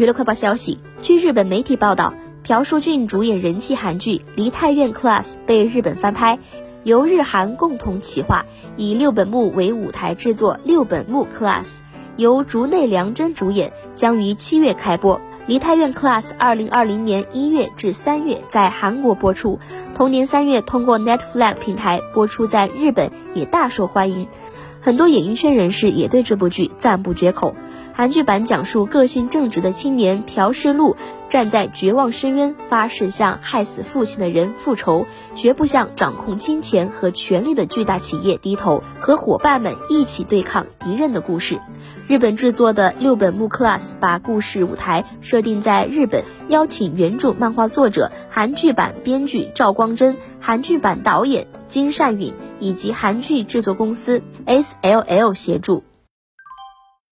娱乐快报消息，据日本媒体报道，朴树俊主演人气韩剧《梨泰院 Class》被日本翻拍，由日韩共同企划，以六本木为舞台制作《六本木 Class》，由竹内良真主演，将于七月开播。梨泰院 Class 二零二零年一月至三月在韩国播出，同年三月通过 Netflix 平台播出，在日本也大受欢迎，很多演艺圈人士也对这部剧赞不绝口。韩剧版讲述个性正直的青年朴世禄站在绝望深渊，发誓向害死父亲的人复仇，绝不向掌控金钱和权力的巨大企业低头，和伙伴们一起对抗敌人的故事。日本制作的六本木 Class 把故事舞台设定在日本，邀请原著漫画作者、韩剧版编剧赵光真、韩剧版导演金善允以及韩剧制作公司 S L L 协助。